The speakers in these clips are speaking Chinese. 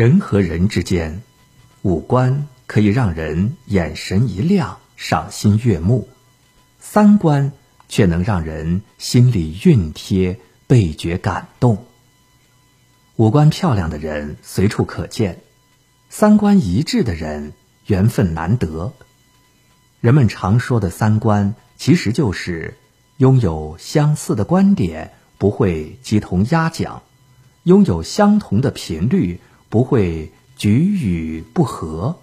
人和人之间，五官可以让人眼神一亮，赏心悦目；三观却能让人心里熨帖，倍觉感动。五官漂亮的人随处可见，三观一致的人缘分难得。人们常说的三观，其实就是拥有相似的观点，不会鸡同鸭讲；拥有相同的频率，不会举语不和；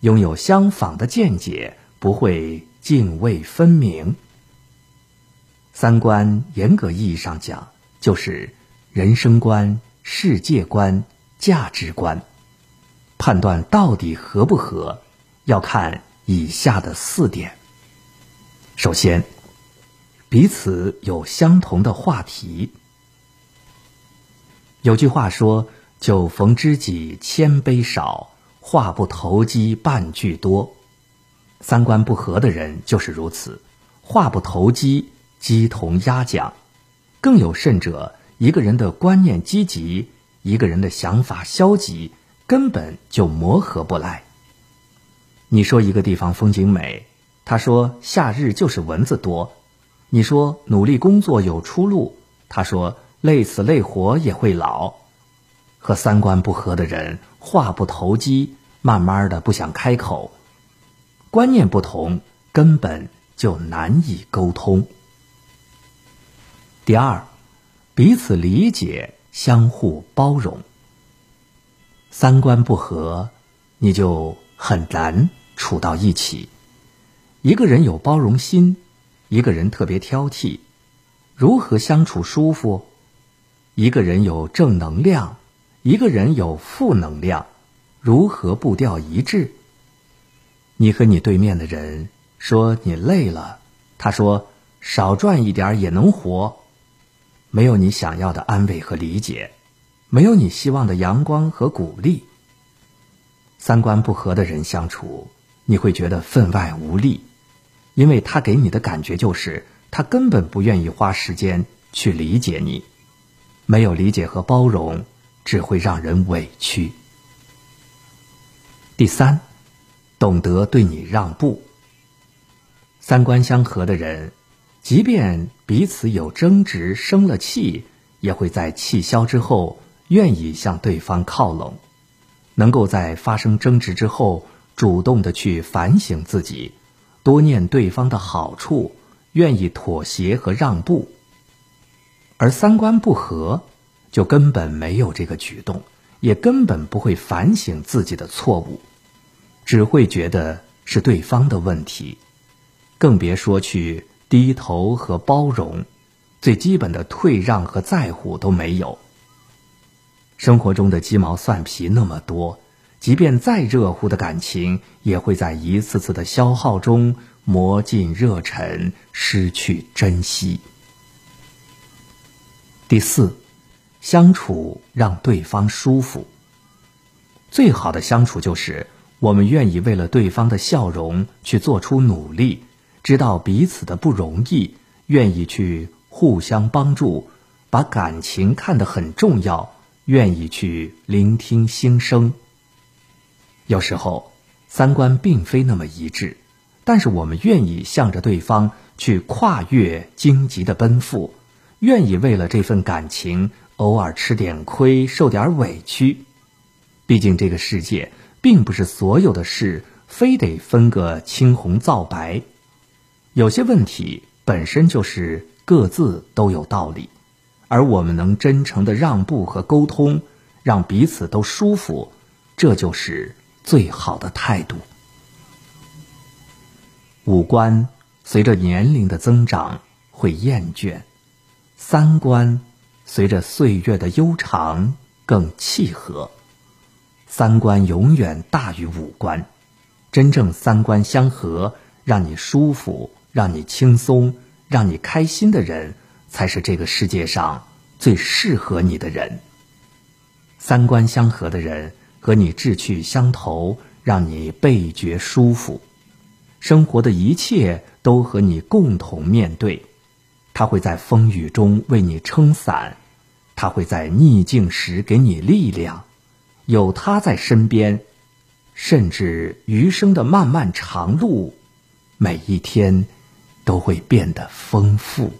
拥有相仿的见解，不会泾渭分明。三观严格意义上讲，就是人生观。世界观、价值观，判断到底合不合，要看以下的四点。首先，彼此有相同的话题。有句话说：“酒逢知己千杯少，话不投机半句多。”三观不合的人就是如此，话不投机，鸡同鸭讲。更有甚者。一个人的观念积极，一个人的想法消极，根本就磨合不来。你说一个地方风景美，他说夏日就是蚊子多；你说努力工作有出路，他说累死累活也会老。和三观不合的人，话不投机，慢慢的不想开口，观念不同，根本就难以沟通。第二。彼此理解，相互包容。三观不合，你就很难处到一起。一个人有包容心，一个人特别挑剔，如何相处舒服？一个人有正能量，一个人有负能量，如何步调一致？你和你对面的人说你累了，他说少赚一点也能活。没有你想要的安慰和理解，没有你希望的阳光和鼓励。三观不合的人相处，你会觉得分外无力，因为他给你的感觉就是他根本不愿意花时间去理解你。没有理解和包容，只会让人委屈。第三，懂得对你让步。三观相合的人。即便彼此有争执、生了气，也会在气消之后愿意向对方靠拢，能够在发生争执之后主动的去反省自己，多念对方的好处，愿意妥协和让步。而三观不合，就根本没有这个举动，也根本不会反省自己的错误，只会觉得是对方的问题，更别说去。低头和包容，最基本的退让和在乎都没有。生活中的鸡毛蒜皮那么多，即便再热乎的感情，也会在一次次的消耗中磨尽热忱，失去珍惜。第四，相处让对方舒服。最好的相处就是我们愿意为了对方的笑容去做出努力。知道彼此的不容易，愿意去互相帮助，把感情看得很重要，愿意去聆听心声。有时候三观并非那么一致，但是我们愿意向着对方去跨越荆棘的奔赴，愿意为了这份感情偶尔吃点亏、受点委屈。毕竟这个世界并不是所有的事非得分个青红皂白。有些问题本身就是各自都有道理，而我们能真诚的让步和沟通，让彼此都舒服，这就是最好的态度。五官随着年龄的增长会厌倦，三观随着岁月的悠长更契合。三观永远大于五官，真正三观相合，让你舒服。让你轻松、让你开心的人，才是这个世界上最适合你的人。三观相合的人和你志趣相投，让你倍觉舒服。生活的一切都和你共同面对，他会在风雨中为你撑伞，他会在逆境时给你力量。有他在身边，甚至余生的漫漫长路，每一天都会变得丰富。